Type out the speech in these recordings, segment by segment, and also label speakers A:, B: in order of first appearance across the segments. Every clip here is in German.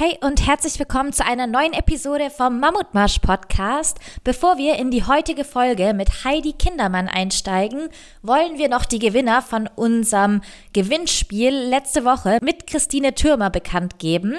A: Hey und herzlich willkommen zu einer neuen Episode vom Mammutmarsch Podcast. Bevor wir in die heutige Folge mit Heidi Kindermann einsteigen, wollen wir noch die Gewinner von unserem Gewinnspiel letzte Woche mit Christine Türmer bekannt geben.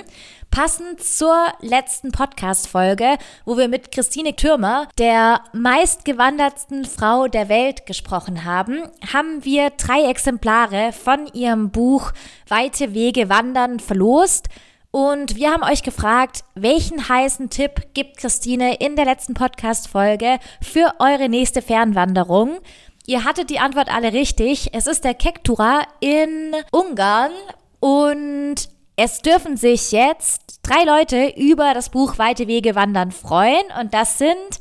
A: Passend zur letzten Podcast-Folge, wo wir mit Christine Türmer, der meistgewandertsten Frau der Welt, gesprochen haben, haben wir drei Exemplare von ihrem Buch Weite Wege wandern verlost. Und wir haben euch gefragt, welchen heißen Tipp gibt Christine in der letzten Podcast-Folge für eure nächste Fernwanderung? Ihr hattet die Antwort alle richtig. Es ist der Kektura in Ungarn und es dürfen sich jetzt drei Leute über das Buch Weite Wege wandern freuen und das sind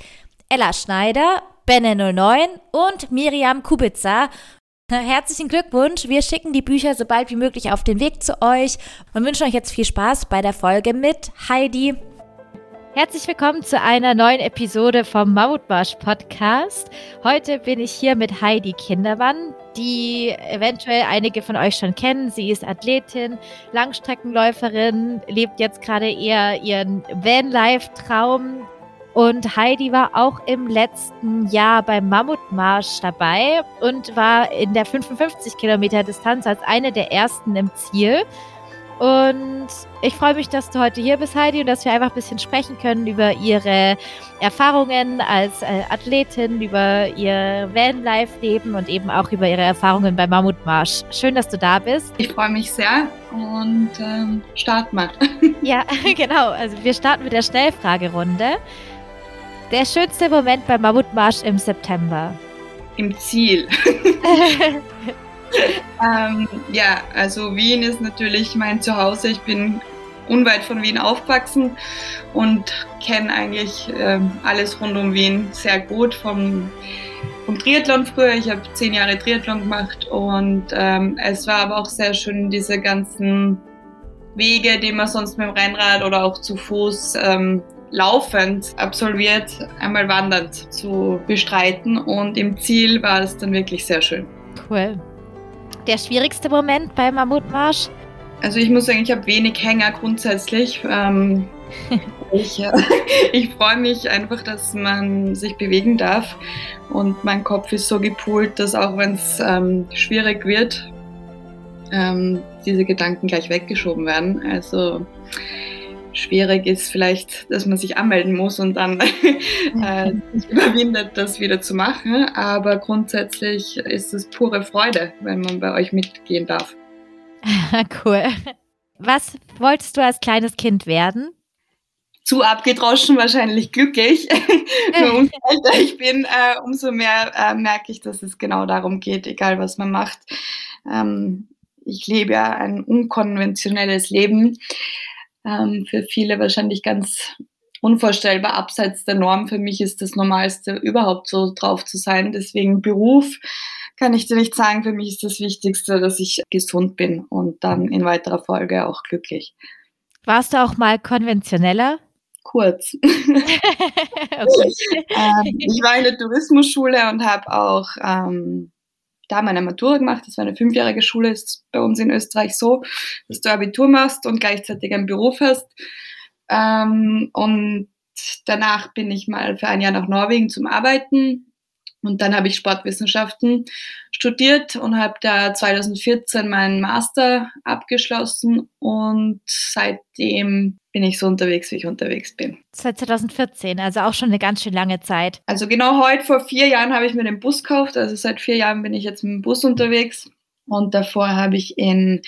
A: Ella Schneider, Benne09 und Miriam Kubica. Herzlichen Glückwunsch. Wir schicken die Bücher so bald wie möglich auf den Weg zu euch und wünschen euch jetzt viel Spaß bei der Folge mit Heidi. Herzlich willkommen zu einer neuen Episode vom Mammutmarsch Podcast. Heute bin ich hier mit Heidi Kindermann, die eventuell einige von euch schon kennen. Sie ist Athletin, Langstreckenläuferin, lebt jetzt gerade eher ihren Vanlife-Traum und Heidi war auch im letzten Jahr beim Mammutmarsch dabei und war in der 55 Kilometer Distanz als eine der ersten im Ziel. Und ich freue mich, dass du heute hier bist, Heidi, und dass wir einfach ein bisschen sprechen können über ihre Erfahrungen als äh, Athletin, über ihr Vanlife-Leben und eben auch über ihre Erfahrungen beim Mammutmarsch. Schön, dass du da bist.
B: Ich freue mich sehr und ähm, starten wir.
A: ja, genau. Also wir starten mit der Schnellfragerunde. Der schönste Moment beim Mammutmarsch im September.
B: Im Ziel. ähm, ja, also Wien ist natürlich mein Zuhause. Ich bin unweit von Wien aufgewachsen und kenne eigentlich ähm, alles rund um Wien sehr gut vom, vom Triathlon früher. Ich habe zehn Jahre Triathlon gemacht und ähm, es war aber auch sehr schön, diese ganzen Wege, die man sonst mit dem Rennrad oder auch zu Fuß ähm, laufend absolviert, einmal wandernd zu bestreiten. Und im Ziel war es dann wirklich sehr schön.
A: Cool. Der schwierigste Moment beim Mammutmarsch?
B: Also ich muss sagen, ich habe wenig Hänger grundsätzlich. Ähm, ich, äh, ich freue mich einfach, dass man sich bewegen darf. Und mein Kopf ist so gepoolt, dass auch wenn es ähm, schwierig wird, ähm, diese Gedanken gleich weggeschoben werden. Also schwierig ist vielleicht, dass man sich anmelden muss und dann äh, überwindet, das wieder zu machen. Aber grundsätzlich ist es pure Freude, wenn man bei euch mitgehen darf.
A: cool. Was wolltest du als kleines Kind werden?
B: Zu abgedroschen, wahrscheinlich glücklich. umso älter ich bin, äh, umso mehr äh, merke ich, dass es genau darum geht, egal was man macht. Ähm, ich lebe ja ein unkonventionelles Leben ähm, für viele wahrscheinlich ganz unvorstellbar abseits der Norm. Für mich ist das Normalste, überhaupt so drauf zu sein. Deswegen Beruf kann ich dir nicht sagen. Für mich ist das Wichtigste, dass ich gesund bin und dann in weiterer Folge auch glücklich.
A: Warst du auch mal konventioneller?
B: Kurz. okay. ähm, ich war in der Tourismusschule und habe auch ähm, da meine Matura gemacht. Das war eine fünfjährige Schule, ist bei uns in Österreich so, dass du Abitur machst und gleichzeitig einen Beruf hast. Ähm, und danach bin ich mal für ein Jahr nach Norwegen zum Arbeiten und dann habe ich Sportwissenschaften studiert und habe da 2014 meinen Master abgeschlossen und seitdem bin ich so unterwegs, wie ich unterwegs bin.
A: Seit 2014, also auch schon eine ganz schön lange Zeit.
B: Also genau heute, vor vier Jahren, habe ich mir den Bus gekauft. Also seit vier Jahren bin ich jetzt mit dem Bus unterwegs. Und davor habe ich in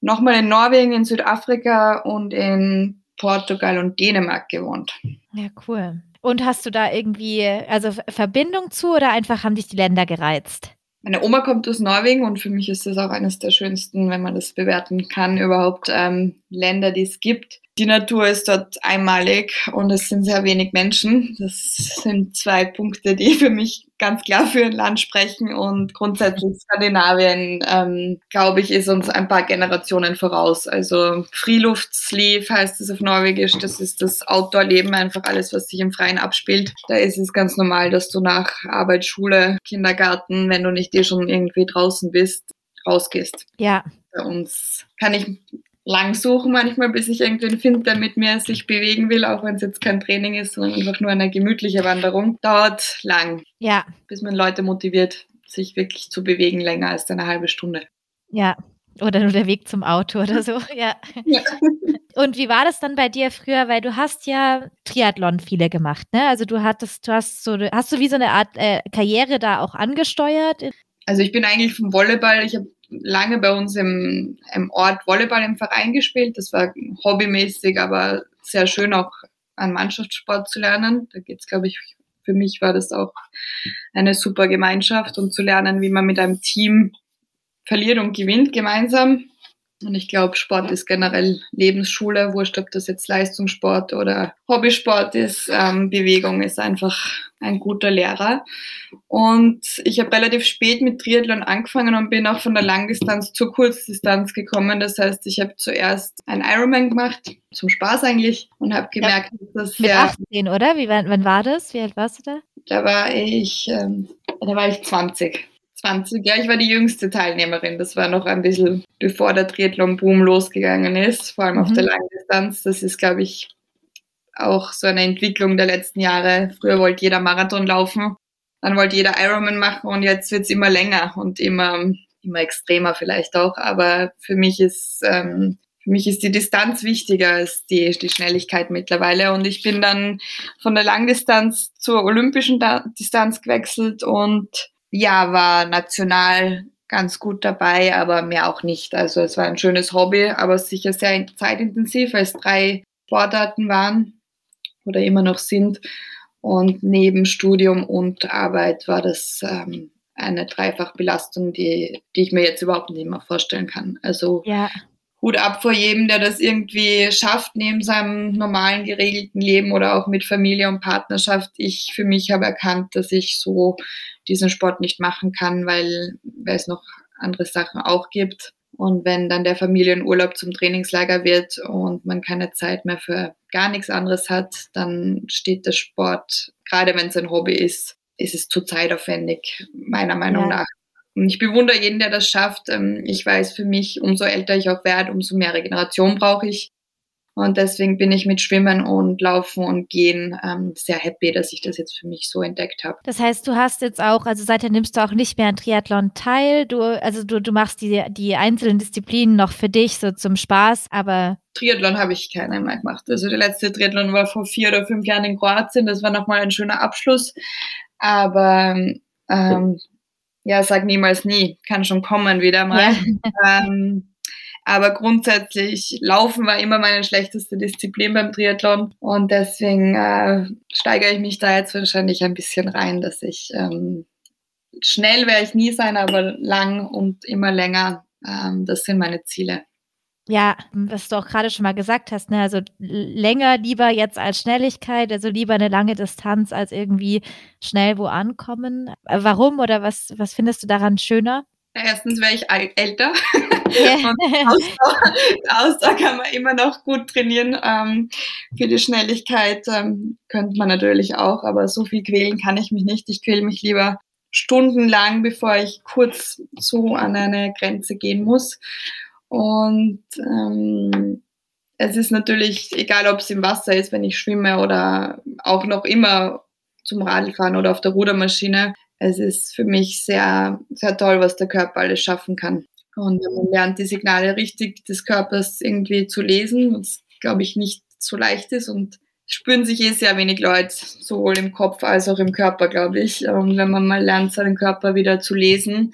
B: nochmal in Norwegen, in Südafrika und in Portugal und Dänemark gewohnt.
A: Ja, cool. Und hast du da irgendwie, also Verbindung zu oder einfach haben dich die Länder gereizt?
B: Meine Oma kommt aus Norwegen und für mich ist das auch eines der schönsten, wenn man das bewerten kann, überhaupt ähm, Länder, die es gibt. Die Natur ist dort einmalig und es sind sehr wenig Menschen. Das sind zwei Punkte, die für mich ganz klar für ein Land sprechen. Und grundsätzlich Skandinavien, ähm, glaube ich, ist uns ein paar Generationen voraus. Also Friluftsliv heißt es auf Norwegisch. Das ist das Outdoor-Leben, einfach alles, was sich im Freien abspielt. Da ist es ganz normal, dass du nach Arbeit, Schule, Kindergarten, wenn du nicht eh schon irgendwie draußen bist, rausgehst.
A: Ja.
B: Bei uns kann ich lang suchen manchmal, bis ich irgendwen finde, der mit mir sich bewegen will, auch wenn es jetzt kein Training ist, sondern einfach nur eine gemütliche Wanderung. Dauert lang.
A: Ja.
B: Bis man Leute motiviert, sich wirklich zu bewegen, länger als eine halbe Stunde.
A: Ja. Oder nur der Weg zum Auto oder so, ja. ja. Und wie war das dann bei dir früher? Weil du hast ja Triathlon viele gemacht, ne? Also du hattest, du hast so, hast du wie so eine Art äh, Karriere da auch angesteuert?
B: Also ich bin eigentlich vom Volleyball, ich habe lange bei uns im, im Ort Volleyball im Verein gespielt. Das war hobbymäßig, aber sehr schön auch an Mannschaftssport zu lernen. Da geht es, glaube ich, für mich war das auch eine super Gemeinschaft und zu lernen, wie man mit einem Team verliert und gewinnt gemeinsam. Und ich glaube, Sport ist generell Lebensschule, wurscht, ob das jetzt Leistungssport oder Hobbysport ist. Ähm, Bewegung ist einfach ein guter Lehrer. Und ich habe relativ spät mit Triathlon angefangen und bin auch von der Langdistanz zur Kurzdistanz gekommen. Das heißt, ich habe zuerst ein Ironman gemacht, zum Spaß eigentlich, und habe gemerkt, ja,
A: dass das Mit 18, oder? Wie, wann, wann war das? Wie alt warst du da?
B: Da war ich, ähm, da war ich 20. 20, ja, ich war die jüngste Teilnehmerin. Das war noch ein bisschen bevor der Triathlon-Boom losgegangen ist, vor allem mhm. auf der Langdistanz. Das ist, glaube ich, auch so eine Entwicklung der letzten Jahre. Früher wollte jeder Marathon laufen, dann wollte jeder Ironman machen und jetzt wird es immer länger und immer, immer extremer vielleicht auch. Aber für mich ist ähm, für mich ist die Distanz wichtiger als die, die Schnelligkeit mittlerweile. Und ich bin dann von der Langdistanz zur olympischen Distanz gewechselt und ja, war national ganz gut dabei, aber mehr auch nicht. Also es war ein schönes Hobby, aber sicher sehr zeitintensiv, weil es drei Sportarten waren oder immer noch sind. Und neben Studium und Arbeit war das ähm, eine Dreifachbelastung, die, die ich mir jetzt überhaupt nicht mehr vorstellen kann. Also ja. Hut ab vor jedem, der das irgendwie schafft, neben seinem normalen, geregelten Leben oder auch mit Familie und Partnerschaft. Ich für mich habe erkannt, dass ich so diesen Sport nicht machen kann, weil, weil es noch andere Sachen auch gibt. Und wenn dann der Familienurlaub zum Trainingslager wird und man keine Zeit mehr für gar nichts anderes hat, dann steht der Sport, gerade wenn es ein Hobby ist, ist es zu zeitaufwendig, meiner Meinung ja. nach. Und ich bewundere jeden, der das schafft. Ähm, ich weiß für mich, umso älter ich auch werde, umso mehr Regeneration brauche ich. Und deswegen bin ich mit Schwimmen und Laufen und Gehen ähm, sehr happy, dass ich das jetzt für mich so entdeckt habe.
A: Das heißt, du hast jetzt auch, also seither nimmst du auch nicht mehr an Triathlon teil. Du, also du, du machst die, die einzelnen Disziplinen noch für dich, so zum Spaß, aber.
B: Triathlon habe ich keine mehr gemacht. Also der letzte Triathlon war vor vier oder fünf Jahren in Kroatien. Das war nochmal ein schöner Abschluss. Aber ähm, ja, sag niemals nie. Kann schon kommen wieder mal. Ja. Ähm, aber grundsätzlich Laufen war immer meine schlechteste Disziplin beim Triathlon. Und deswegen äh, steigere ich mich da jetzt wahrscheinlich ein bisschen rein, dass ich ähm, schnell werde ich nie sein, aber lang und immer länger. Ähm, das sind meine Ziele.
A: Ja, was du auch gerade schon mal gesagt hast, ne? Also länger lieber jetzt als Schnelligkeit, also lieber eine lange Distanz als irgendwie schnell wo ankommen. Äh, warum oder was, was findest du daran schöner?
B: Erstens wäre ich älter. und Ausdauer, Ausdauer, kann man immer noch gut trainieren. Ähm, für die Schnelligkeit ähm, könnte man natürlich auch, aber so viel quälen kann ich mich nicht. Ich quäle mich lieber stundenlang, bevor ich kurz so an eine Grenze gehen muss. Und ähm, es ist natürlich, egal ob es im Wasser ist, wenn ich schwimme oder auch noch immer zum Radfahren oder auf der Rudermaschine, es ist für mich sehr, sehr toll, was der Körper alles schaffen kann. Und man lernt die Signale richtig des Körpers irgendwie zu lesen, was, glaube ich, nicht so leicht ist und spüren sich eh sehr wenig Leute, sowohl im Kopf als auch im Körper, glaube ich. Und wenn man mal lernt, seinen Körper wieder zu lesen,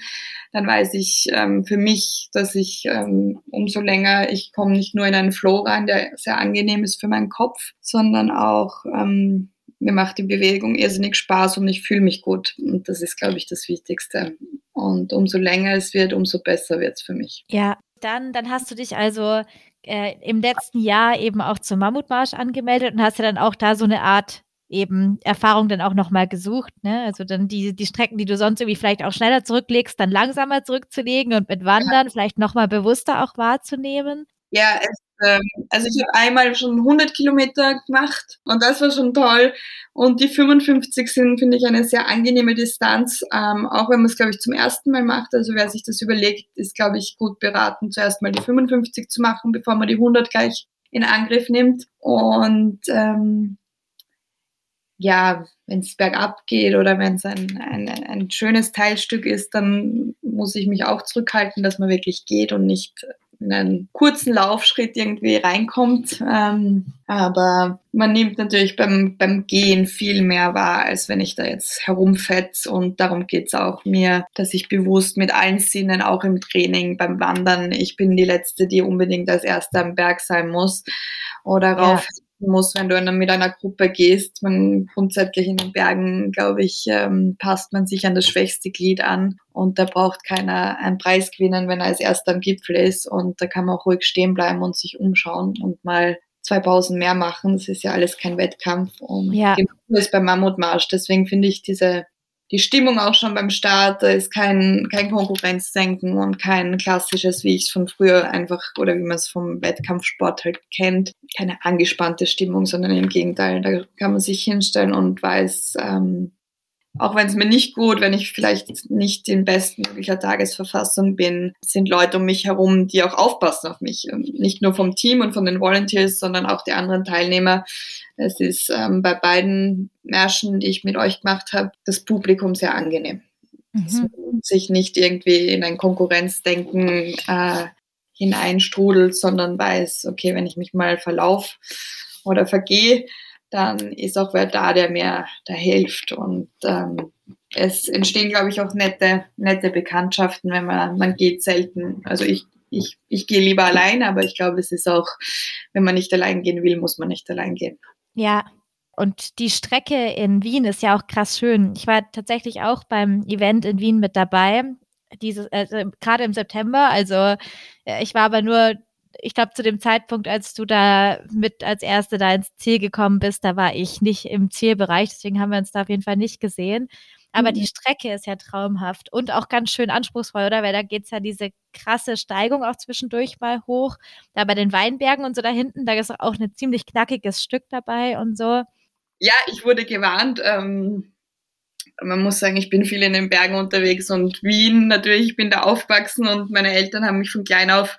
B: dann weiß ich ähm, für mich, dass ich ähm, umso länger, ich komme nicht nur in einen Flow rein, der sehr angenehm ist für meinen Kopf, sondern auch ähm, mir macht die Bewegung irrsinnig Spaß und ich fühle mich gut. Und das ist, glaube ich, das Wichtigste. Und umso länger es wird, umso besser wird es für mich.
A: Ja, dann, dann hast du dich also äh, im letzten Jahr eben auch zum Mammutmarsch angemeldet und hast ja dann auch da so eine Art eben Erfahrung dann auch nochmal gesucht. Ne? Also dann die, die Strecken, die du sonst irgendwie vielleicht auch schneller zurücklegst, dann langsamer zurückzulegen und mit Wandern ja. vielleicht nochmal bewusster auch wahrzunehmen.
B: Ja, es, ähm, also ich habe einmal schon 100 Kilometer gemacht und das war schon toll. Und die 55 sind, finde ich, eine sehr angenehme Distanz, ähm, auch wenn man es, glaube ich, zum ersten Mal macht. Also wer sich das überlegt, ist, glaube ich, gut beraten, zuerst mal die 55 zu machen, bevor man die 100 gleich in Angriff nimmt. Und ähm, ja, wenn es bergab geht oder wenn es ein, ein, ein schönes Teilstück ist, dann muss ich mich auch zurückhalten, dass man wirklich geht und nicht einen kurzen Laufschritt irgendwie reinkommt. Ähm, aber man nimmt natürlich beim, beim Gehen viel mehr wahr, als wenn ich da jetzt herumfetz. Und darum geht's auch mir, dass ich bewusst mit allen Sinnen, auch im Training, beim Wandern, ich bin die Letzte, die unbedingt als Erster am Berg sein muss oder rauf ja muss, wenn du mit einer Gruppe gehst. Man grundsätzlich in den Bergen, glaube ich, ähm, passt man sich an das schwächste Glied an und da braucht keiner einen Preis gewinnen, wenn er als erster am Gipfel ist und da kann man auch ruhig stehen bleiben und sich umschauen und mal zwei Pausen mehr machen. Das ist ja alles kein Wettkampf und ja. genau ist beim Mammutmarsch. Deswegen finde ich diese die Stimmung auch schon beim Start, da ist kein, kein Konkurrenzdenken und kein klassisches, wie ich es von früher einfach oder wie man es vom Wettkampfsport halt kennt, keine angespannte Stimmung, sondern im Gegenteil, da kann man sich hinstellen und weiß, ähm, auch wenn es mir nicht gut, wenn ich vielleicht nicht in bestmöglicher Tagesverfassung bin, sind Leute um mich herum, die auch aufpassen auf mich. Nicht nur vom Team und von den Volunteers, sondern auch die anderen Teilnehmer. Es ist ähm, bei beiden Märschen, die ich mit euch gemacht habe, das Publikum sehr angenehm. Mhm. Es sich nicht irgendwie in ein Konkurrenzdenken äh, hineinstrudelt, sondern weiß, okay, wenn ich mich mal verlaufe oder vergehe, dann ist auch wer da, der mir da hilft. Und ähm, es entstehen, glaube ich, auch nette, nette Bekanntschaften, wenn man, man geht selten. Also ich, ich, ich gehe lieber allein, aber ich glaube, es ist auch, wenn man nicht allein gehen will, muss man nicht allein gehen.
A: Ja, und die Strecke in Wien ist ja auch krass schön. Ich war tatsächlich auch beim Event in Wien mit dabei, dieses, äh, gerade im September. Also äh, ich war aber nur ich glaube, zu dem Zeitpunkt, als du da mit als Erste da ins Ziel gekommen bist, da war ich nicht im Zielbereich, deswegen haben wir uns da auf jeden Fall nicht gesehen. Aber mhm. die Strecke ist ja traumhaft und auch ganz schön anspruchsvoll, oder? Weil da geht es ja diese krasse Steigung auch zwischendurch mal hoch. Da bei den Weinbergen und so da hinten, da ist auch ein ziemlich knackiges Stück dabei und so.
B: Ja, ich wurde gewarnt. Ähm, man muss sagen, ich bin viel in den Bergen unterwegs und Wien natürlich, ich bin da aufgewachsen und meine Eltern haben mich von klein auf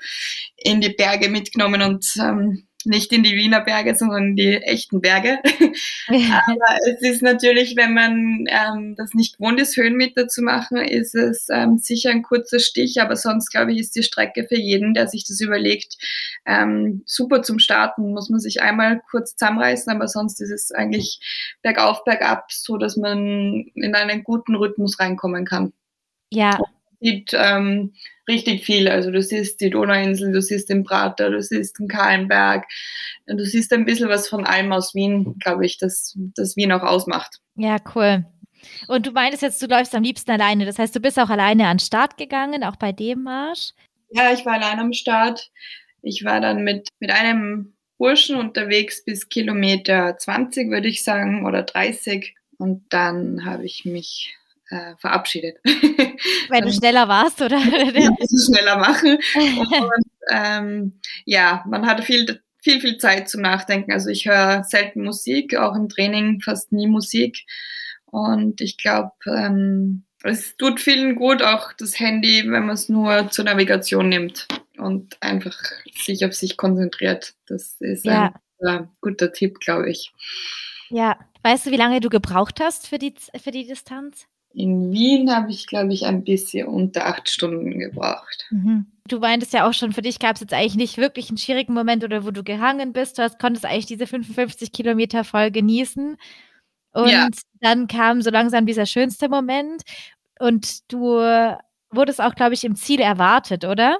B: in die Berge mitgenommen und ähm, nicht in die Wiener Berge, sondern in die echten Berge. Aber es ist natürlich, wenn man ähm, das nicht gewohnt ist, Höhenmeter zu machen, ist es ähm, sicher ein kurzer Stich. Aber sonst, glaube ich, ist die Strecke für jeden, der sich das überlegt, ähm, super zum Starten. Muss man sich einmal kurz zusammenreißen, aber sonst ist es eigentlich bergauf, bergab, so dass man in einen guten Rhythmus reinkommen kann.
A: Ja
B: sieht ähm, richtig viel. Also du siehst die Donauinsel, du siehst den Prater, du siehst den Kahlenberg, du siehst ein bisschen was von allem aus Wien, glaube ich, das, das Wien auch ausmacht.
A: Ja, cool. Und du meintest jetzt, du läufst am liebsten alleine. Das heißt, du bist auch alleine an den Start gegangen, auch bei dem Marsch?
B: Ja, ich war allein am Start. Ich war dann mit, mit einem Burschen unterwegs bis Kilometer 20, würde ich sagen, oder 30. Und dann habe ich mich äh, verabschiedet.
A: Weil du schneller warst, oder?
B: Ja, schneller machen. Und ähm, ja, man hatte viel, viel, viel Zeit zum Nachdenken. Also ich höre selten Musik, auch im Training fast nie Musik. Und ich glaube, ähm, es tut vielen gut, auch das Handy, wenn man es nur zur Navigation nimmt und einfach sich auf sich konzentriert. Das ist ja. ein guter Tipp, glaube ich.
A: Ja, weißt du, wie lange du gebraucht hast für die, für die Distanz?
B: In Wien habe ich, glaube ich, ein bisschen unter acht Stunden gebraucht.
A: Mhm. Du meintest ja auch schon, für dich gab es jetzt eigentlich nicht wirklich einen schwierigen Moment oder wo du gehangen bist. Du hast, konntest eigentlich diese 55 Kilometer voll genießen. Und ja. dann kam so langsam dieser schönste Moment. Und du wurdest auch, glaube ich, im Ziel erwartet, oder?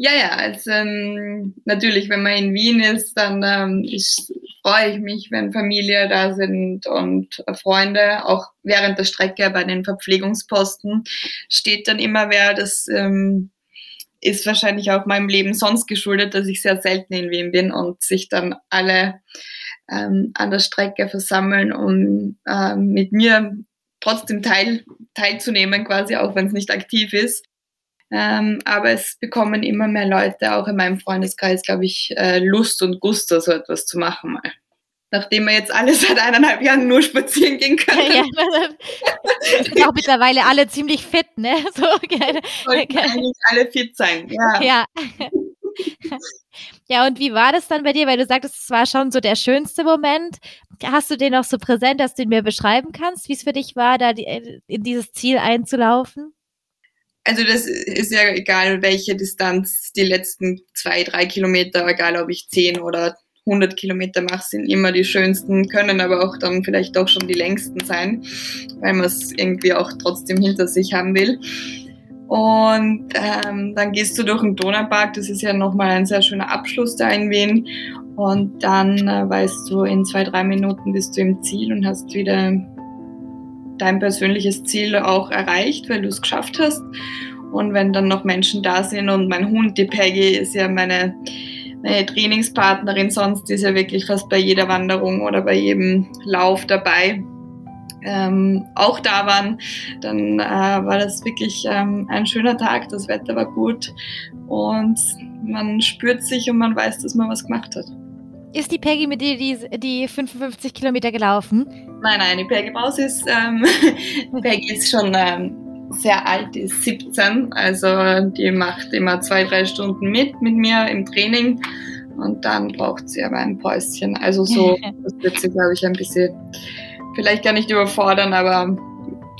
B: Ja, ja, also ähm, natürlich, wenn man in Wien ist, dann ähm, ist, freue ich mich, wenn Familie da sind und Freunde. Auch während der Strecke bei den Verpflegungsposten steht dann immer wer. Das ähm, ist wahrscheinlich auch meinem Leben sonst geschuldet, dass ich sehr selten in Wien bin und sich dann alle ähm, an der Strecke versammeln, um ähm, mit mir trotzdem teil, teilzunehmen, quasi, auch wenn es nicht aktiv ist Ähm, aber es bekommen immer mehr Leute, auch in meinem Freundeskreis, glaube ich, äh, Lust und Gusto, so etwas zu machen mal. Nachdem wir jetzt alle seit eineinhalb Jahren nur spazieren gehen können. Ja,
A: ja. sind auch mittlerweile alle ziemlich fit, ne? So,
B: Sollten eigentlich alle fit sein, ja.
A: Ja. Ja, und wie war das dann bei dir? Weil du sagtest, es war schon so der schönste Moment. Hast du den noch so präsent, dass du ihn mir beschreiben kannst, wie es für dich war, da äh, in dieses Ziel einzulaufen?
B: Also das ist ja egal, welche Distanz die letzten zwei, drei Kilometer, egal ob ich zehn oder 100 Kilometer mache, sind immer die schönsten, können aber auch dann vielleicht doch schon die längsten sein, weil man es irgendwie auch trotzdem hinter sich haben will. Und ähm, dann gehst du durch den Donaupark, das ist ja nochmal ein sehr schöner Abschluss da in Wien. Und dann äh, weißt du, in zwei, drei Minuten bist du im Ziel und hast wieder dein persönliches Ziel auch erreicht, weil du es geschafft hast. Und wenn dann noch Menschen da sind und mein Hund, die Peggy, ist ja meine, meine Trainingspartnerin sonst, ist ja wirklich fast bei jeder Wanderung oder bei jedem Lauf dabei ähm, auch da waren, dann äh, war das wirklich ähm, ein schöner Tag. Das Wetter war gut und man spürt sich und man weiß, dass man was gemacht hat.
A: Ist die Peggy mit dir die, die 55 Kilometer gelaufen?
B: Nein, nein, die Peggy Baus ist, ähm, Peggy ist schon ähm, sehr alt, die ist 17, also die macht immer zwei, drei Stunden mit mit mir im Training und dann braucht sie aber ein Päuschen. Also so, das wird sie, glaube ich, ein bisschen vielleicht gar nicht überfordern, aber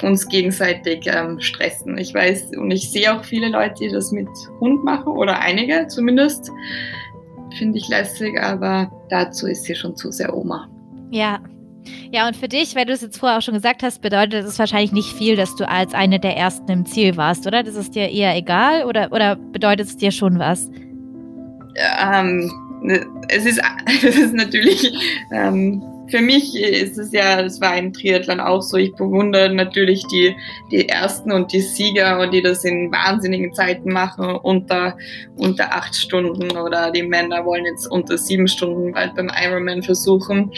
B: uns gegenseitig ähm, stressen. Ich weiß und ich sehe auch viele Leute, die das mit Hund machen oder einige zumindest. Finde ich lässig, aber dazu ist sie schon zu sehr Oma.
A: Ja. Ja, und für dich, weil du es jetzt vorher auch schon gesagt hast, bedeutet es wahrscheinlich nicht viel, dass du als eine der ersten im Ziel warst, oder? Das ist dir eher egal oder, oder bedeutet es dir schon was?
B: Ähm, es, ist, es ist natürlich ähm, für mich ist es ja, es war im Triathlon auch so, ich bewundere natürlich die, die Ersten und die Sieger die das in wahnsinnigen Zeiten machen, unter, unter acht Stunden oder die Männer wollen jetzt unter sieben Stunden bald beim Ironman versuchen.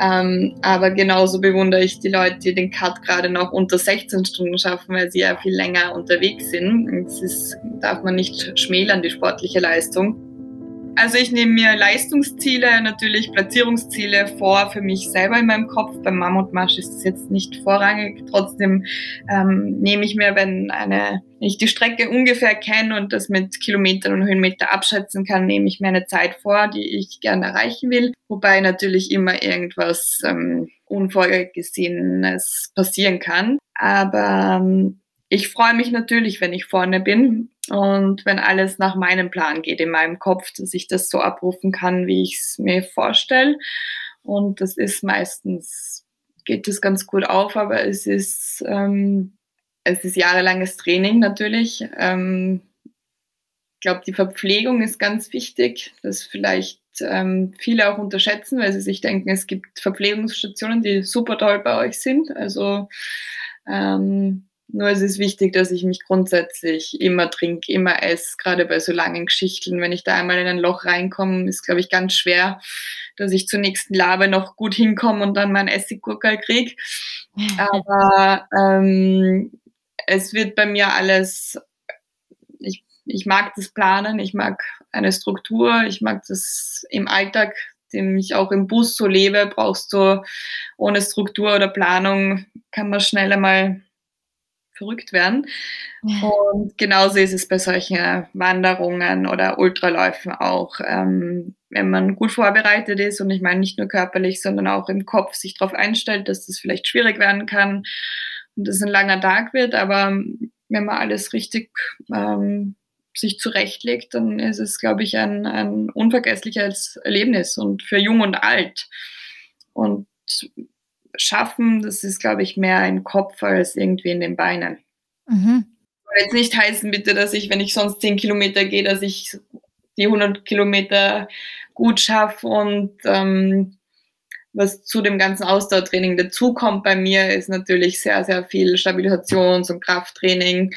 B: Ähm, aber genauso bewundere ich die Leute, die den Cut gerade noch unter 16 Stunden schaffen, weil sie ja viel länger unterwegs sind. Das darf man nicht schmälern, die sportliche Leistung. Also ich nehme mir Leistungsziele, natürlich Platzierungsziele vor für mich selber in meinem Kopf. Beim Mammutmarsch ist das jetzt nicht vorrangig. Trotzdem ähm, nehme ich mir, wenn eine wenn ich die Strecke ungefähr kenne und das mit Kilometern und Höhenmeter abschätzen kann, nehme ich mir eine Zeit vor, die ich gerne erreichen will. Wobei natürlich immer irgendwas ähm, Unvorhergesehenes passieren kann. Aber ähm, ich freue mich natürlich, wenn ich vorne bin und wenn alles nach meinem Plan geht in meinem Kopf, dass ich das so abrufen kann, wie ich es mir vorstelle. Und das ist meistens, geht das ganz gut auf, aber es ist, ähm, es ist jahrelanges Training natürlich. Ähm, ich glaube, die Verpflegung ist ganz wichtig, das vielleicht ähm, viele auch unterschätzen, weil sie sich denken, es gibt Verpflegungsstationen, die super toll bei euch sind. Also ähm, nur es ist wichtig, dass ich mich grundsätzlich immer trinke, immer esse, gerade bei so langen Geschichten. Wenn ich da einmal in ein Loch reinkomme, ist, glaube ich, ganz schwer, dass ich zur nächsten Labe noch gut hinkomme und dann mein Essiggurkel kriege. Aber ähm, es wird bei mir alles, ich, ich mag das Planen, ich mag eine Struktur, ich mag das im Alltag den ich auch im Bus so lebe, brauchst du ohne Struktur oder Planung, kann man schnell einmal verrückt werden. Und genauso ist es bei solchen Wanderungen oder Ultraläufen auch. Ähm, wenn man gut vorbereitet ist und ich meine nicht nur körperlich, sondern auch im Kopf sich darauf einstellt, dass das vielleicht schwierig werden kann und es ein langer Tag wird, aber wenn man alles richtig ähm, sich zurechtlegt, dann ist es, glaube ich, ein, ein unvergessliches Erlebnis und für jung und alt. Und schaffen, das ist, glaube ich, mehr im Kopf als irgendwie in den Beinen. Mhm. Soll jetzt nicht heißen, bitte, dass ich, wenn ich sonst 10 Kilometer gehe, dass ich die 100 Kilometer gut schaffe und ähm, was zu dem ganzen Ausdauertraining dazukommt bei mir, ist natürlich sehr, sehr viel Stabilisations- und Krafttraining,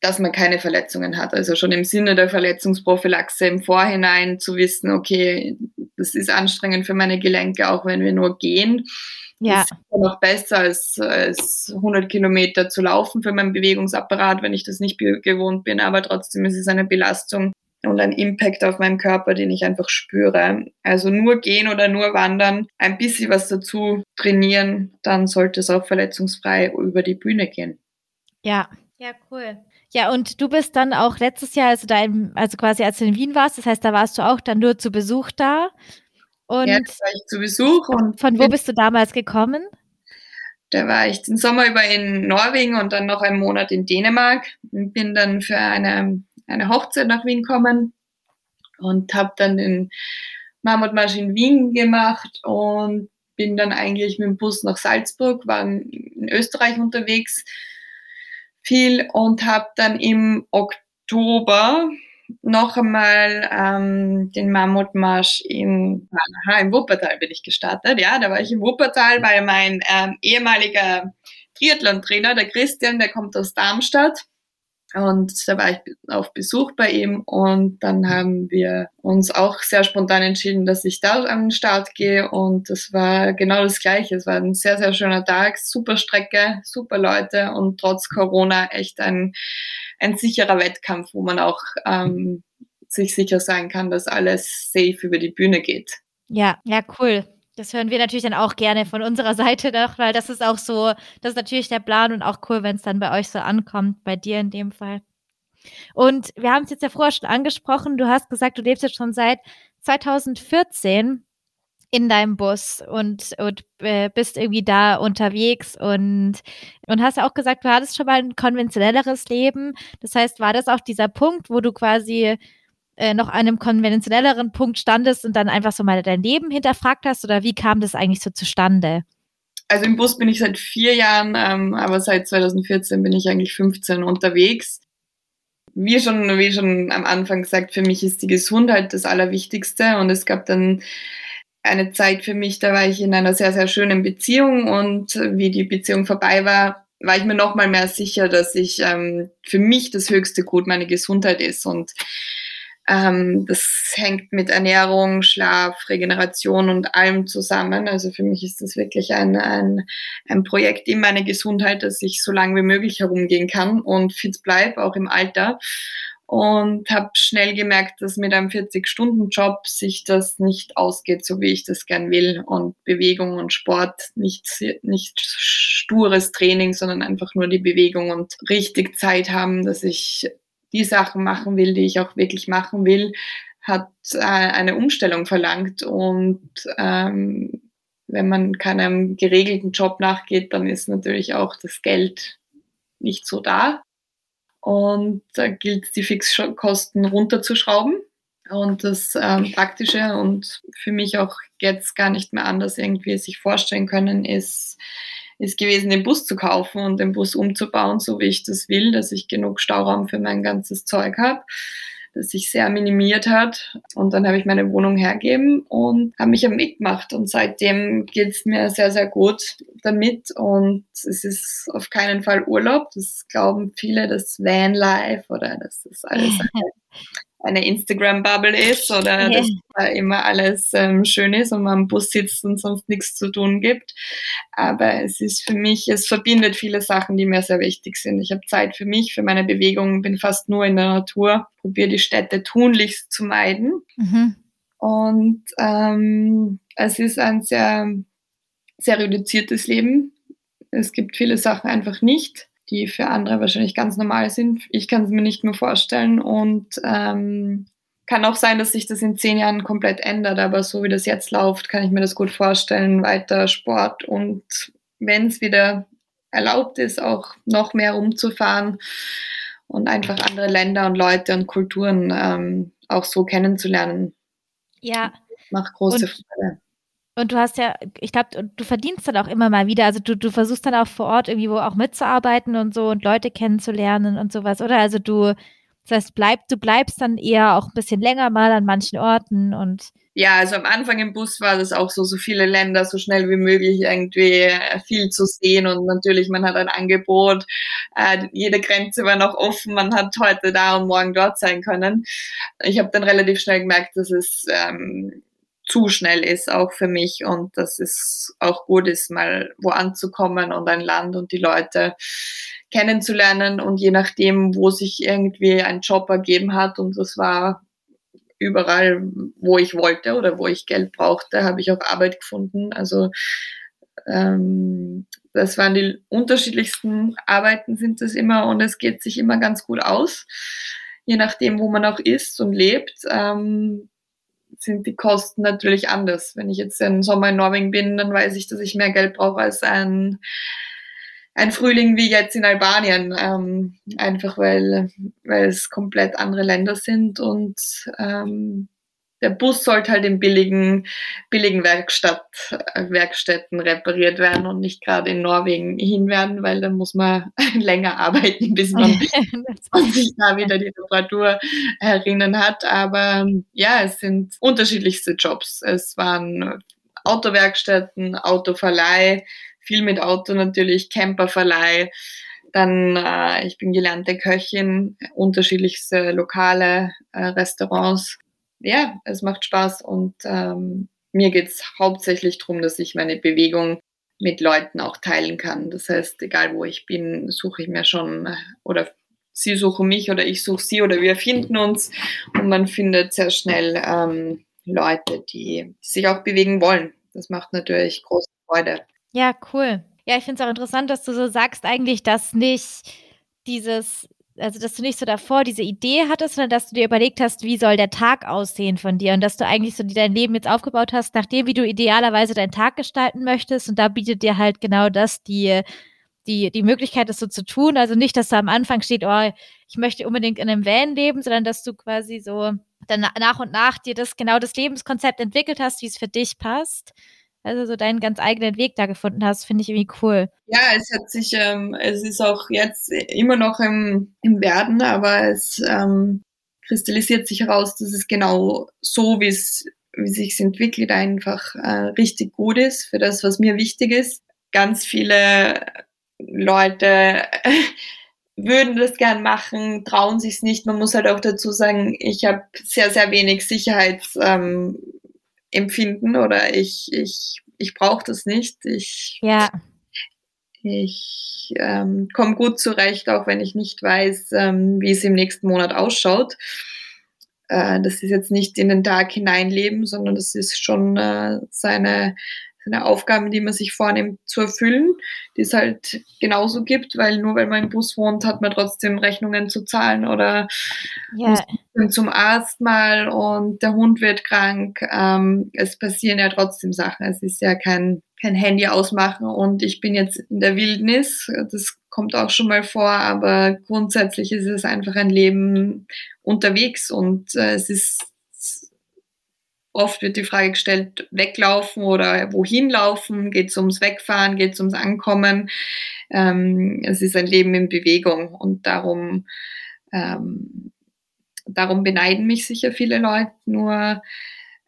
B: dass man keine Verletzungen hat. Also schon im Sinne der Verletzungsprophylaxe im Vorhinein zu wissen, okay, das ist anstrengend für meine Gelenke, auch wenn wir nur gehen. Ja. Das ist noch besser als, als 100 Kilometer zu laufen für meinen Bewegungsapparat, wenn ich das nicht gewohnt bin. Aber trotzdem ist es eine Belastung und ein Impact auf meinen Körper, den ich einfach spüre. Also nur gehen oder nur wandern, ein bisschen was dazu trainieren, dann sollte es auch verletzungsfrei über die Bühne gehen.
A: Ja, ja, cool. Ja, und du bist dann auch letztes Jahr, also, da in, also quasi als du in Wien warst, das heißt, da warst du auch dann nur zu Besuch da.
B: Und ja, da war ich zu Besuch. Und
A: von wo bist du damals gekommen?
B: Da war ich den Sommer über in Norwegen und dann noch einen Monat in Dänemark und bin dann für eine, eine Hochzeit nach Wien gekommen und habe dann den Mammutmarsch in Wien gemacht und bin dann eigentlich mit dem Bus nach Salzburg, war in Österreich unterwegs viel und habe dann im Oktober noch einmal ähm, den Mammutmarsch in, aha, im Wuppertal bin ich gestartet. Ja, da war ich im Wuppertal, weil mein ähm, ehemaliger Triathlon-Trainer, der Christian, der kommt aus Darmstadt. Und da war ich auf Besuch bei ihm und dann haben wir uns auch sehr spontan entschieden, dass ich da an den Start gehe und das war genau das Gleiche. Es war ein sehr, sehr schöner Tag, super Strecke, super Leute und trotz Corona echt ein, ein sicherer Wettkampf, wo man auch ähm, sich sicher sein kann, dass alles safe über die Bühne geht.
A: Ja, ja, cool. Das hören wir natürlich dann auch gerne von unserer Seite noch, weil das ist auch so, das ist natürlich der Plan und auch cool, wenn es dann bei euch so ankommt, bei dir in dem Fall. Und wir haben es jetzt ja vorher schon angesprochen, du hast gesagt, du lebst jetzt schon seit 2014 in deinem Bus und, und äh, bist irgendwie da unterwegs und, und hast auch gesagt, du hattest schon mal ein konventionelleres Leben. Das heißt, war das auch dieser Punkt, wo du quasi äh, noch an einem konventionelleren Punkt standest und dann einfach so mal dein Leben hinterfragt hast? Oder wie kam das eigentlich so zustande?
B: Also im Bus bin ich seit vier Jahren, ähm, aber seit 2014 bin ich eigentlich 15 unterwegs. Wie schon, wie schon am Anfang gesagt, für mich ist die Gesundheit das Allerwichtigste und es gab dann eine Zeit für mich, da war ich in einer sehr, sehr schönen Beziehung und wie die Beziehung vorbei war, war ich mir noch mal mehr sicher, dass ich ähm, für mich das höchste Gut meine Gesundheit ist und ähm, das hängt mit Ernährung, Schlaf, Regeneration und allem zusammen. Also für mich ist das wirklich ein, ein, ein Projekt in meine Gesundheit, dass ich so lange wie möglich herumgehen kann und fit bleibe, auch im Alter. Und habe schnell gemerkt, dass mit einem 40-Stunden-Job sich das nicht ausgeht, so wie ich das gern will. Und Bewegung und Sport, nicht, nicht stures Training, sondern einfach nur die Bewegung und richtig Zeit haben, dass ich die Sachen machen will, die ich auch wirklich machen will, hat äh, eine Umstellung verlangt. Und ähm, wenn man keinem geregelten Job nachgeht, dann ist natürlich auch das Geld nicht so da. Und da gilt es, die Fixkosten runterzuschrauben. Und das ähm, Praktische und für mich auch jetzt gar nicht mehr anders irgendwie sich vorstellen können, ist, ist gewesen, den Bus zu kaufen und den Bus umzubauen, so wie ich das will, dass ich genug Stauraum für mein ganzes Zeug habe das sich sehr minimiert hat. Und dann habe ich meine Wohnung hergeben und habe mich mitgemacht. Und seitdem geht es mir sehr, sehr gut damit. Und es ist auf keinen Fall Urlaub. Das glauben viele, das Vanlife oder das ist alles eine Instagram-Bubble ist oder yeah. dass da immer alles ähm, schön ist und man im Bus sitzt und sonst nichts zu tun gibt. Aber es ist für mich, es verbindet viele Sachen, die mir sehr wichtig sind. Ich habe Zeit für mich, für meine Bewegung, bin fast nur in der Natur, probiere die Städte tunlichst zu meiden. Mhm. Und ähm, es ist ein sehr, sehr reduziertes Leben. Es gibt viele Sachen einfach nicht die für andere wahrscheinlich ganz normal sind. Ich kann es mir nicht mehr vorstellen und ähm, kann auch sein, dass sich das in zehn Jahren komplett ändert, aber so wie das jetzt läuft, kann ich mir das gut vorstellen. Weiter Sport und wenn es wieder erlaubt ist, auch noch mehr rumzufahren und einfach andere Länder und Leute und Kulturen ähm, auch so kennenzulernen.
A: Ja.
B: Macht große und, Freude.
A: Und du hast ja, ich glaube, du verdienst dann auch immer mal wieder. Also du, du versuchst dann auch vor Ort irgendwie wo auch mitzuarbeiten und so und Leute kennenzulernen und sowas, oder? Also du, das heißt, bleib, du bleibst dann eher auch ein bisschen länger mal an manchen Orten und
B: ja, also am Anfang im Bus war das auch so, so viele Länder, so schnell wie möglich irgendwie äh, viel zu sehen und natürlich, man hat ein Angebot, äh, jede Grenze war noch offen, man hat heute da und morgen dort sein können. Ich habe dann relativ schnell gemerkt, dass es ähm, zu schnell ist, auch für mich. Und dass es auch gut ist, mal wo anzukommen und ein Land und die Leute kennenzulernen. Und je nachdem, wo sich irgendwie ein Job ergeben hat, und das war überall, wo ich wollte oder wo ich Geld brauchte, habe ich auch Arbeit gefunden. Also ähm, das waren die unterschiedlichsten Arbeiten sind das immer und es geht sich immer ganz gut aus, je nachdem, wo man auch ist und lebt. Ähm, sind die Kosten natürlich anders. Wenn ich jetzt im Sommer in Norwegen bin, dann weiß ich, dass ich mehr Geld brauche als ein, ein Frühling wie jetzt in Albanien. Ähm, einfach weil, weil es komplett andere Länder sind und ähm, der Bus sollte halt in billigen, billigen Werkstatt, Werkstätten repariert werden und nicht gerade in Norwegen hin werden, weil dann muss man länger arbeiten, bis man sich da wieder die Reparatur erinnern hat. Aber ja, es sind unterschiedlichste Jobs. Es waren Autowerkstätten, Autoverleih, viel mit Auto natürlich, Camperverleih. Dann, äh, ich bin gelernte Köchin, unterschiedlichste Lokale, äh, Restaurants ja, es macht Spaß und ähm, mir geht es hauptsächlich darum, dass ich meine Bewegung mit Leuten auch teilen kann. Das heißt, egal wo ich bin, suche ich mir schon oder sie suchen mich oder ich suche sie oder wir finden uns und man findet sehr schnell ähm, Leute, die sich auch bewegen wollen. Das macht natürlich große Freude.
A: Ja, cool. Ja, ich finde es auch interessant, dass du so sagst eigentlich, dass nicht dieses also dass du nicht so davor diese Idee hattest, sondern dass du dir überlegt hast, wie soll der Tag aussehen von dir? Und dass du eigentlich so dein Leben jetzt aufgebaut hast, nach dem, wie du idealerweise deinen Tag gestalten möchtest. Und da bietet dir halt genau das die die, die Möglichkeit, das so zu tun. Also nicht, dass da am Anfang steht, oh, ich möchte unbedingt in einem Van leben, sondern dass du quasi so dann nach und nach dir das genau das Lebenskonzept entwickelt hast, wie es für dich passt also so deinen ganz eigenen Weg da gefunden hast, finde ich irgendwie cool.
B: Ja, es hat sich, ähm, es ist auch jetzt immer noch im, im Werden, aber es ähm, kristallisiert sich heraus, dass es genau so, wie es wie sich entwickelt, einfach äh, richtig gut ist für das, was mir wichtig ist. Ganz viele Leute würden das gern machen, trauen sich es nicht. Man muss halt auch dazu sagen, ich habe sehr, sehr wenig Sicherheits, ähm, empfinden oder ich, ich, ich brauche das nicht. Ich,
A: ja.
B: ich ähm, komme gut zurecht, auch wenn ich nicht weiß, ähm, wie es im nächsten Monat ausschaut. Äh, das ist jetzt nicht in den Tag hineinleben, sondern das ist schon äh, seine, seine Aufgaben, die man sich vornimmt, zu erfüllen, die es halt genauso gibt, weil nur weil man im Bus wohnt, hat man trotzdem Rechnungen zu zahlen oder ja. muss zum Arzt mal und der Hund wird krank. Ähm, es passieren ja trotzdem Sachen. Es ist ja kein, kein Handy ausmachen und ich bin jetzt in der Wildnis. Das kommt auch schon mal vor, aber grundsätzlich ist es einfach ein Leben unterwegs und äh, es ist Oft wird die Frage gestellt, weglaufen oder wohin laufen? Geht es ums Wegfahren? Geht es ums Ankommen? Ähm, es ist ein Leben in Bewegung und darum, ähm, darum beneiden mich sicher viele Leute. Nur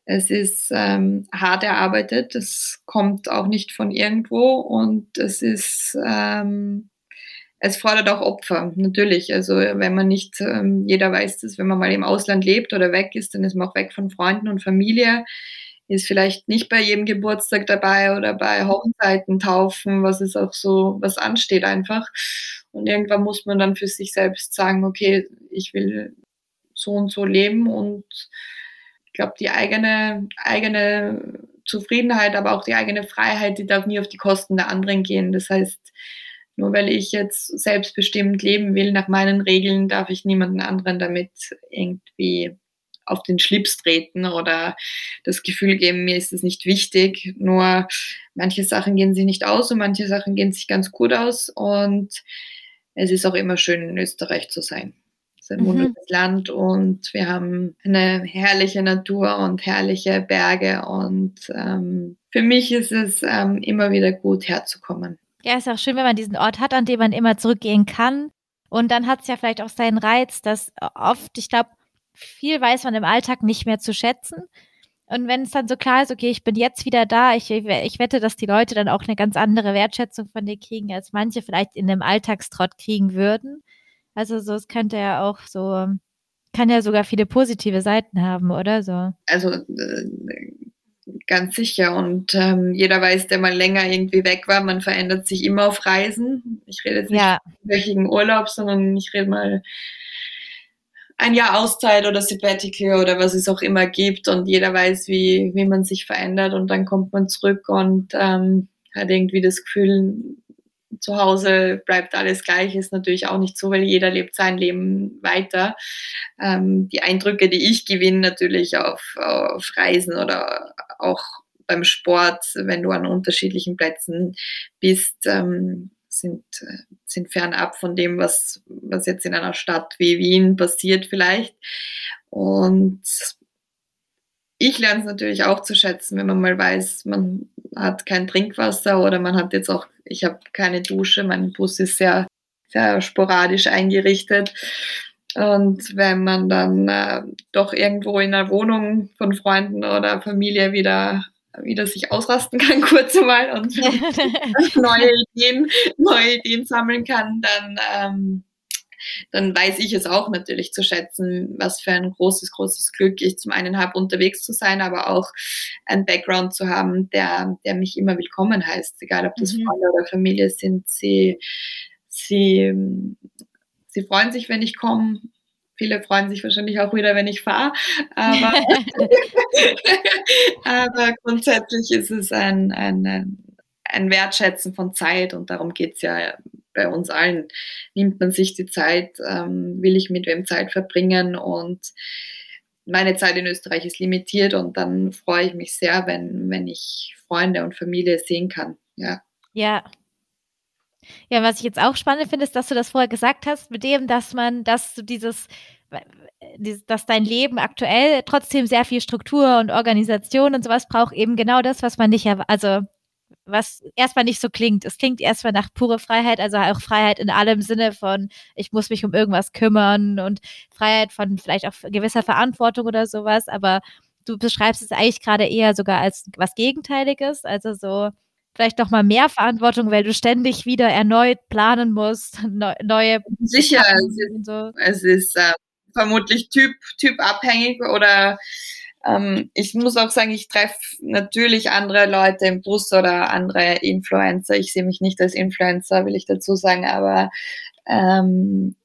B: es ist ähm, hart erarbeitet, es kommt auch nicht von irgendwo und es ist ähm, es fordert auch Opfer, natürlich. Also wenn man nicht, ähm, jeder weiß das, wenn man mal im Ausland lebt oder weg ist, dann ist man auch weg von Freunden und Familie, ist vielleicht nicht bei jedem Geburtstag dabei oder bei Hochzeiten, Taufen, was ist auch so, was ansteht einfach. Und irgendwann muss man dann für sich selbst sagen, okay, ich will so und so leben und ich glaube, die eigene, eigene Zufriedenheit, aber auch die eigene Freiheit, die darf nie auf die Kosten der anderen gehen. Das heißt, nur weil ich jetzt selbstbestimmt leben will nach meinen Regeln, darf ich niemanden anderen damit irgendwie auf den Schlips treten oder das Gefühl geben, mir ist es nicht wichtig. Nur manche Sachen gehen sich nicht aus und manche Sachen gehen sich ganz gut aus. Und es ist auch immer schön, in Österreich zu sein. Es ist ein mhm. wunderbares Land und wir haben eine herrliche Natur und herrliche Berge. Und ähm, für mich ist es ähm, immer wieder gut herzukommen.
A: Ja, ist auch schön, wenn man diesen Ort hat, an dem man immer zurückgehen kann. Und dann hat es ja vielleicht auch seinen Reiz, dass oft, ich glaube, viel weiß man im Alltag nicht mehr zu schätzen. Und wenn es dann so klar ist, okay, ich bin jetzt wieder da, ich, ich wette, dass die Leute dann auch eine ganz andere Wertschätzung von dir kriegen, als manche vielleicht in einem Alltagstrott kriegen würden. Also so, es könnte ja auch so, kann ja sogar viele positive Seiten haben, oder so?
B: Also äh, ganz sicher. Und ähm, jeder weiß, der mal länger irgendwie weg war, man verändert sich immer auf Reisen. Ich rede jetzt nicht ja. wöchigen Urlaub, sondern ich rede mal ein Jahr Auszeit oder Sabbatical oder was es auch immer gibt und jeder weiß, wie, wie man sich verändert und dann kommt man zurück und ähm, hat irgendwie das Gefühl, zu Hause bleibt alles gleich, ist natürlich auch nicht so, weil jeder lebt sein Leben weiter. Ähm, die Eindrücke, die ich gewinne, natürlich auf, auf Reisen oder auch beim Sport, wenn du an unterschiedlichen Plätzen bist, ähm, sind, sind fernab von dem, was, was jetzt in einer Stadt wie Wien passiert vielleicht. Und ich lerne es natürlich auch zu schätzen, wenn man mal weiß, man hat kein Trinkwasser oder man hat jetzt auch, ich habe keine Dusche, mein Bus ist sehr, sehr sporadisch eingerichtet. Und wenn man dann äh, doch irgendwo in einer Wohnung von Freunden oder Familie wieder wieder sich ausrasten kann, kurz mal und neue Ideen, neue Ideen sammeln kann, dann, ähm, dann weiß ich es auch natürlich zu schätzen, was für ein großes, großes Glück ich zum einen habe, unterwegs zu sein, aber auch einen Background zu haben, der, der mich immer willkommen heißt, egal ob das mhm. Freunde oder Familie sind. Sie, sie, sie freuen sich, wenn ich komme Viele freuen sich wahrscheinlich auch wieder, wenn ich fahre. Aber, aber grundsätzlich ist es ein, ein, ein Wertschätzen von Zeit und darum geht es ja bei uns allen. Nimmt man sich die Zeit, ähm, will ich mit wem Zeit verbringen und meine Zeit in Österreich ist limitiert und dann freue ich mich sehr, wenn, wenn ich Freunde und Familie sehen kann. Ja.
A: Ja, ja, was ich jetzt auch spannend finde, ist, dass du das vorher gesagt hast, mit dem, dass man, dass du dieses, dass dein Leben aktuell trotzdem sehr viel Struktur und Organisation und sowas braucht, eben genau das, was man nicht, also was erstmal nicht so klingt. Es klingt erstmal nach pure Freiheit, also auch Freiheit in allem Sinne von, ich muss mich um irgendwas kümmern und Freiheit von vielleicht auch gewisser Verantwortung oder sowas, aber du beschreibst es eigentlich gerade eher sogar als was Gegenteiliges, also so, vielleicht noch mal mehr Verantwortung, weil du ständig wieder erneut planen musst, ne, neue.
B: Sicher, es ist, so. es ist äh, vermutlich typ, typabhängig oder ähm, ich muss auch sagen, ich treffe natürlich andere Leute im Bus oder andere Influencer. Ich sehe mich nicht als Influencer, will ich dazu sagen, aber ähm,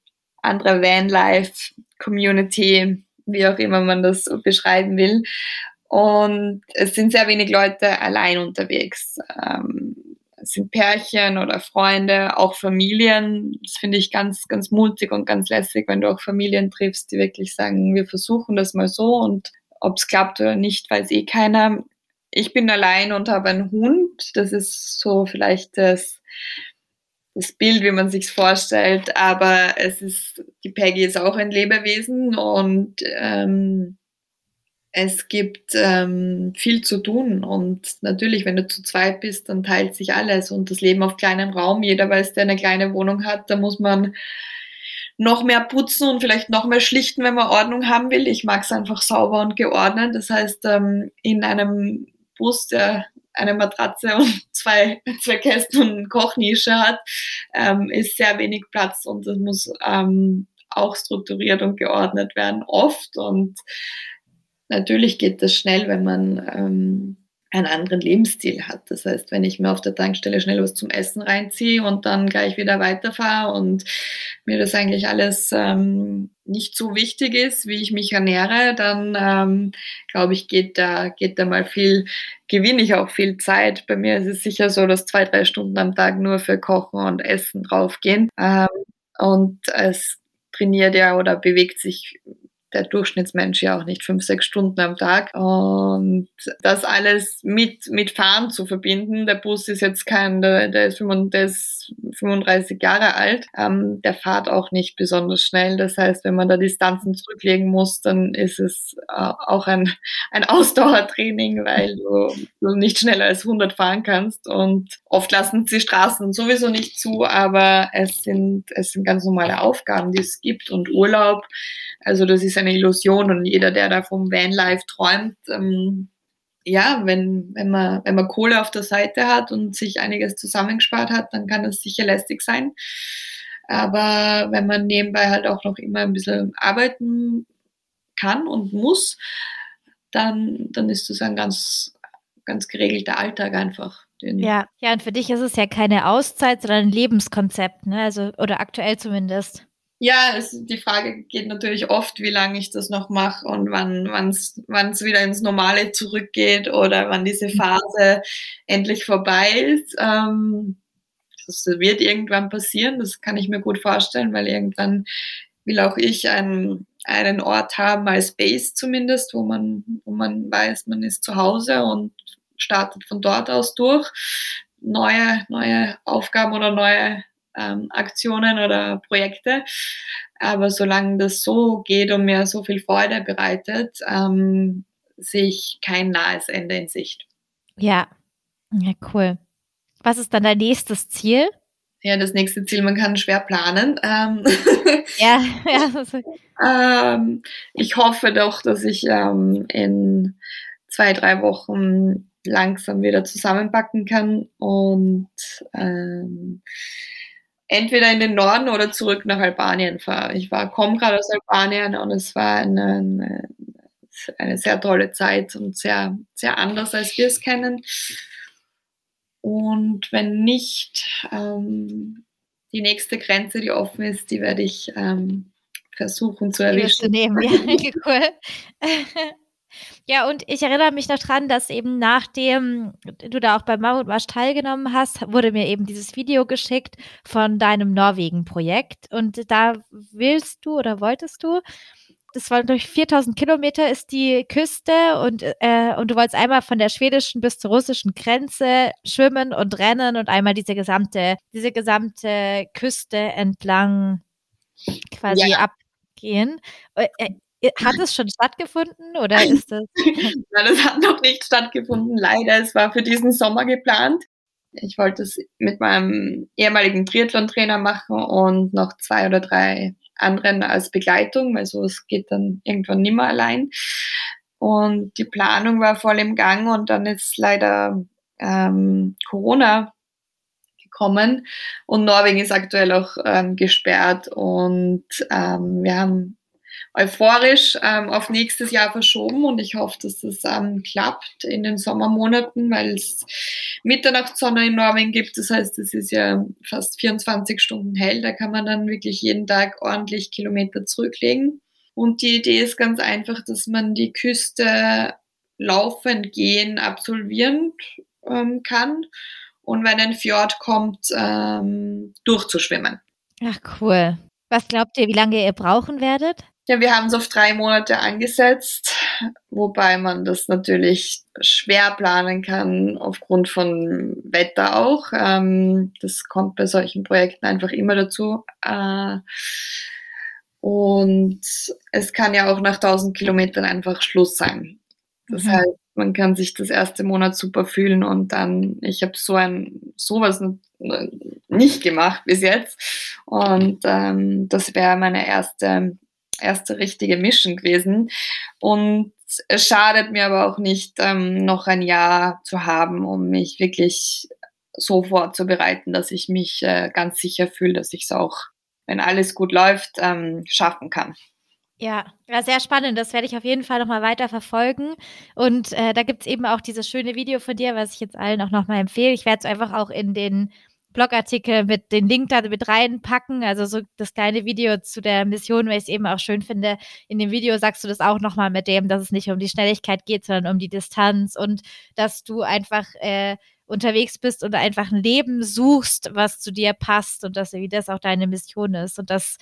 B: andere Vanlife-Community, wie auch immer man das beschreiben will. Und es sind sehr wenig Leute allein unterwegs. Ähm, es sind Pärchen oder Freunde, auch Familien. Das finde ich ganz, ganz mutig und ganz lässig, wenn du auch Familien triffst, die wirklich sagen, wir versuchen das mal so und ob es klappt oder nicht, weiß eh keiner. Ich bin allein und habe einen Hund. Das ist so vielleicht das, das Bild, wie man sich vorstellt. Aber es ist, die Peggy ist auch ein Lebewesen und ähm, es gibt ähm, viel zu tun und natürlich, wenn du zu zweit bist, dann teilt sich alles und das Leben auf kleinem Raum. Jeder weiß, der eine kleine Wohnung hat, da muss man noch mehr putzen und vielleicht noch mehr schlichten, wenn man Ordnung haben will. Ich mag es einfach sauber und geordnet. Das heißt, ähm, in einem Bus, der eine Matratze und zwei, zwei Kästen und eine Kochnische hat, ähm, ist sehr wenig Platz und das muss ähm, auch strukturiert und geordnet werden, oft. Und Natürlich geht das schnell, wenn man einen anderen Lebensstil hat. Das heißt, wenn ich mir auf der Tankstelle schnell was zum Essen reinziehe und dann gleich wieder weiterfahre und mir das eigentlich alles ähm, nicht so wichtig ist, wie ich mich ernähre, dann ähm, glaube ich, geht da, geht da mal viel, gewinne ich auch viel Zeit. Bei mir ist es sicher so, dass zwei, drei Stunden am Tag nur für Kochen und Essen draufgehen. Ähm, und es trainiert ja oder bewegt sich der Durchschnittsmensch ja auch nicht fünf, sechs Stunden am Tag. Und das alles mit, mit Fahren zu verbinden, der Bus ist jetzt kein, der, der, ist, 35, Jahre alt, ähm, der fährt auch nicht besonders schnell. Das heißt, wenn man da Distanzen zurücklegen muss, dann ist es äh, auch ein, ein Ausdauertraining, weil du, du nicht schneller als 100 fahren kannst. Und oft lassen sie Straßen sowieso nicht zu, aber es sind, es sind ganz normale Aufgaben, die es gibt und Urlaub. Also das ist eine Illusion und jeder, der da vom Vanlife träumt, ähm, ja, wenn, wenn, man, wenn man Kohle auf der Seite hat und sich einiges zusammengespart hat, dann kann das sicher lästig sein. Aber wenn man nebenbei halt auch noch immer ein bisschen arbeiten kann und muss, dann, dann ist das ein ganz, ganz geregelter Alltag einfach.
A: ja, ja, und für dich ist es ja keine Auszeit, sondern ein Lebenskonzept, ne? Also, oder aktuell zumindest.
B: Ja, es, die Frage geht natürlich oft, wie lange ich das noch mache und wann es wieder ins Normale zurückgeht oder wann diese mhm. Phase endlich vorbei ist. Ähm, das wird irgendwann passieren, das kann ich mir gut vorstellen, weil irgendwann will auch ich einen, einen Ort haben als Base zumindest, wo man, wo man weiß, man ist zu Hause und startet von dort aus durch. Neue, neue Aufgaben oder neue ähm, Aktionen oder Projekte. Aber solange das so geht und mir so viel Freude bereitet, ähm, sehe ich kein nahes Ende in Sicht.
A: Ja, ja, cool. Was ist dann dein nächstes Ziel?
B: Ja, das nächste Ziel, man kann schwer planen. Ähm,
A: ja, ja.
B: ähm, ich hoffe doch, dass ich ähm, in zwei, drei Wochen langsam wieder zusammenpacken kann und ähm, entweder in den Norden oder zurück nach Albanien fahre. Ich war, komme gerade aus Albanien und es war eine, eine, sehr tolle Zeit und sehr, sehr anders, als wir es kennen. Und wenn nicht, ähm, die nächste Grenze, die offen ist, die werde ich ähm, versuchen zu erwischen. Zu nehmen, ja, cool.
A: Ja, und ich erinnere mich noch dran, dass eben nachdem du da auch beim Mammutmarsch teilgenommen hast, wurde mir eben dieses Video geschickt von deinem Norwegen-Projekt. Und da willst du oder wolltest du, das war durch 4000 Kilometer ist die Küste und, äh, und du wolltest einmal von der schwedischen bis zur russischen Grenze schwimmen und rennen und einmal diese gesamte, diese gesamte Küste entlang quasi ja. abgehen. Äh, hat es schon stattgefunden oder ist das?
B: Nein, es hat noch nicht stattgefunden, leider. Es war für diesen Sommer geplant. Ich wollte es mit meinem ehemaligen Triathlon-Trainer machen und noch zwei oder drei anderen als Begleitung, weil so es geht dann irgendwann nimmer allein. Und die Planung war voll im Gang und dann ist leider ähm, Corona gekommen und Norwegen ist aktuell auch ähm, gesperrt und ähm, wir haben euphorisch ähm, auf nächstes Jahr verschoben und ich hoffe, dass das ähm, klappt in den Sommermonaten, weil es Mitternachtssonne in Norwegen gibt. Das heißt, es ist ja fast 24 Stunden hell. Da kann man dann wirklich jeden Tag ordentlich Kilometer zurücklegen. Und die Idee ist ganz einfach, dass man die Küste laufend gehen, absolvieren ähm, kann und wenn ein Fjord kommt, ähm, durchzuschwimmen.
A: Ach cool. Was glaubt ihr, wie lange ihr brauchen werdet?
B: Ja, wir haben es auf drei Monate angesetzt, wobei man das natürlich schwer planen kann aufgrund von Wetter auch. Ähm, das kommt bei solchen Projekten einfach immer dazu. Äh, und es kann ja auch nach 1000 Kilometern einfach Schluss sein. Das mhm. heißt, man kann sich das erste Monat super fühlen und dann, ich habe so ein sowas nicht gemacht bis jetzt und ähm, das wäre meine erste erste richtige Mission gewesen. Und es schadet mir aber auch nicht, ähm, noch ein Jahr zu haben, um mich wirklich so vorzubereiten, dass ich mich äh, ganz sicher fühle, dass ich es auch, wenn alles gut läuft, ähm, schaffen kann.
A: Ja, ja, sehr spannend. Das werde ich auf jeden Fall nochmal weiter verfolgen. Und äh, da gibt es eben auch dieses schöne Video von dir, was ich jetzt allen auch nochmal empfehle. Ich werde es einfach auch in den Blogartikel mit den Link da mit reinpacken. Also so das kleine Video zu der Mission, weil ich es eben auch schön finde. In dem Video sagst du das auch nochmal mit dem, dass es nicht um die Schnelligkeit geht, sondern um die Distanz und dass du einfach äh, unterwegs bist und einfach ein Leben suchst, was zu dir passt und dass wie das auch deine Mission ist. Und das,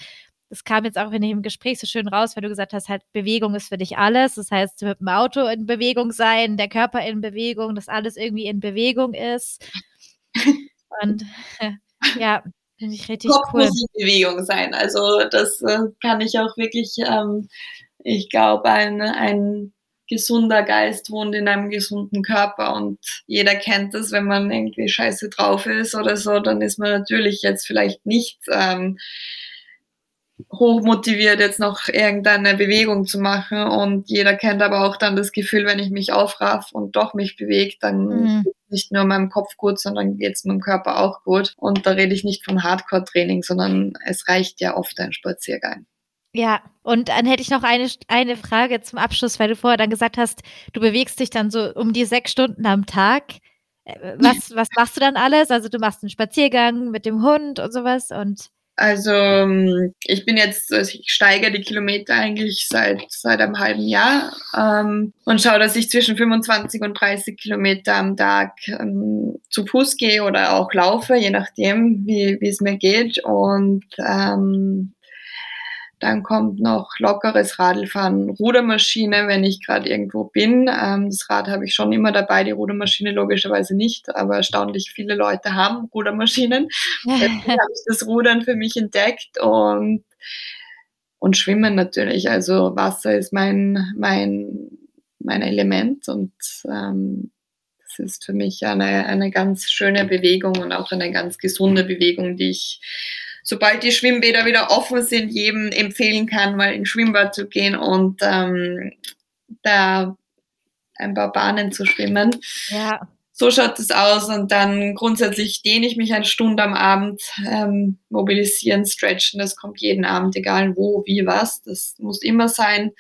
A: das kam jetzt auch in dem Gespräch so schön raus, weil du gesagt hast, halt Bewegung ist für dich alles. Das heißt, mit dem Auto in Bewegung sein, der Körper in Bewegung, dass alles irgendwie in Bewegung ist. Und ja, finde ich richtig Kopf cool.
B: muss in Bewegung sein. Also das äh, kann ich auch wirklich, ähm, ich glaube, ein, ein gesunder Geist wohnt in einem gesunden Körper und jeder kennt das, wenn man irgendwie scheiße drauf ist oder so, dann ist man natürlich jetzt vielleicht nicht ähm, hochmotiviert, jetzt noch irgendeine Bewegung zu machen. Und jeder kennt aber auch dann das Gefühl, wenn ich mich aufraff und doch mich bewege, dann mhm. Nicht nur meinem Kopf gut, sondern geht es meinem Körper auch gut. Und da rede ich nicht von Hardcore-Training, sondern es reicht ja oft ein Spaziergang.
A: Ja, und dann hätte ich noch eine, eine Frage zum Abschluss, weil du vorher dann gesagt hast, du bewegst dich dann so um die sechs Stunden am Tag. Äh, was, was machst du dann alles? Also du machst einen Spaziergang mit dem Hund und sowas und
B: also ähm, ich bin jetzt, also ich steige die Kilometer eigentlich seit seit einem halben Jahr ähm, und schaue, dass ich zwischen 25 und 30 Kilometer am Tag ähm, zu Fuß gehe oder auch laufe, je nachdem, wie wie es mir geht. Und ähm, dann kommt noch lockeres Radlfahren, Rudermaschine, wenn ich gerade irgendwo bin. Ähm, das Rad habe ich schon immer dabei, die Rudermaschine logischerweise nicht, aber erstaunlich viele Leute haben Rudermaschinen. Deswegen habe ich das Rudern für mich entdeckt und, und Schwimmen natürlich. Also Wasser ist mein, mein, mein Element und ähm, das ist für mich eine, eine ganz schöne Bewegung und auch eine ganz gesunde Bewegung, die ich sobald die Schwimmbäder wieder offen sind, jedem empfehlen kann, mal ins Schwimmbad zu gehen und ähm, da ein paar Bahnen zu schwimmen. Ja. So schaut es aus und dann grundsätzlich dehne ich mich eine Stunde am Abend, ähm, mobilisieren, stretchen, das kommt jeden Abend, egal wo, wie, was, das muss immer sein.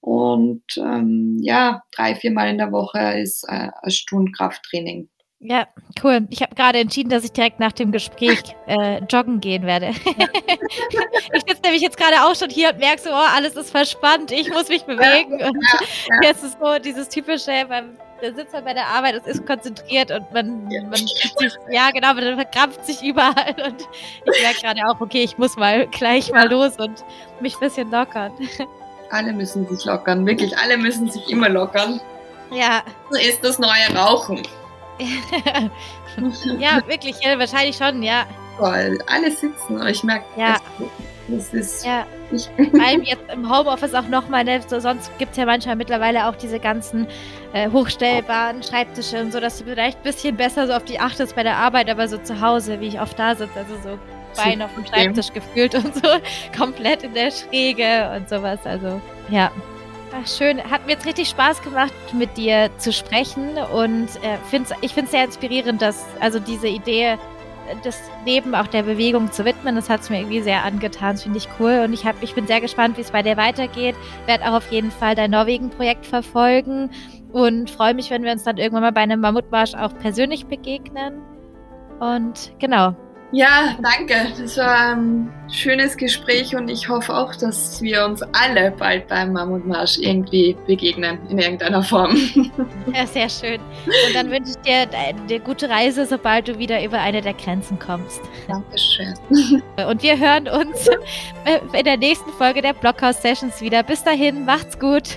B: Und ähm, ja, drei, viermal in der Woche ist äh, eine Stunde Krafttraining.
A: Ja, cool. Ich habe gerade entschieden, dass ich direkt nach dem Gespräch äh, joggen gehen werde. ich sitze nämlich jetzt gerade auch schon hier und merke so, oh, alles ist verspannt, ich muss mich bewegen. Und jetzt ist so dieses typische, beim, da sitzt man bei der Arbeit, es ist konzentriert und man, ja. man sich, ja genau, man verkrampft sich überall und ich merke gerade auch, okay, ich muss mal gleich mal los und mich ein bisschen lockern.
B: Alle müssen sich lockern, wirklich, alle müssen sich immer lockern.
A: Ja.
B: So ist das neue Rauchen.
A: ja, wirklich, ja, wahrscheinlich schon, ja.
B: Voll, alle sitzen. Ich merke,
A: ja.
B: das, das ist.
A: Ja. Vor allem jetzt im Homeoffice auch nochmal, ne? so, sonst gibt es ja manchmal mittlerweile auch diese ganzen äh, hochstellbaren Schreibtische und so, dass du vielleicht ein bisschen besser so auf die achtest bei der Arbeit, aber so zu Hause, wie ich oft da sitze, also so Bein auf dem Schreibtisch gefühlt und so, komplett in der Schräge und sowas, also ja. Ach, schön. Hat mir jetzt richtig Spaß gemacht, mit dir zu sprechen. Und äh, find's, ich finde es sehr inspirierend, dass also diese Idee, äh, das Leben auch der Bewegung zu widmen, das hat es mir irgendwie sehr angetan. Das finde ich cool. Und ich, hab, ich bin sehr gespannt, wie es bei dir weitergeht. Werde auch auf jeden Fall dein Norwegen-Projekt verfolgen. Und freue mich, wenn wir uns dann irgendwann mal bei einem Mammutmarsch auch persönlich begegnen. Und genau,
B: ja, danke. Das war ein schönes Gespräch und ich hoffe auch, dass wir uns alle bald beim Mammutmarsch irgendwie begegnen, in irgendeiner Form.
A: Ja, sehr schön. Und dann wünsche ich dir eine gute Reise, sobald du wieder über eine der Grenzen kommst.
B: Dankeschön.
A: Und wir hören uns in der nächsten Folge der Blockhouse Sessions wieder. Bis dahin, macht's gut.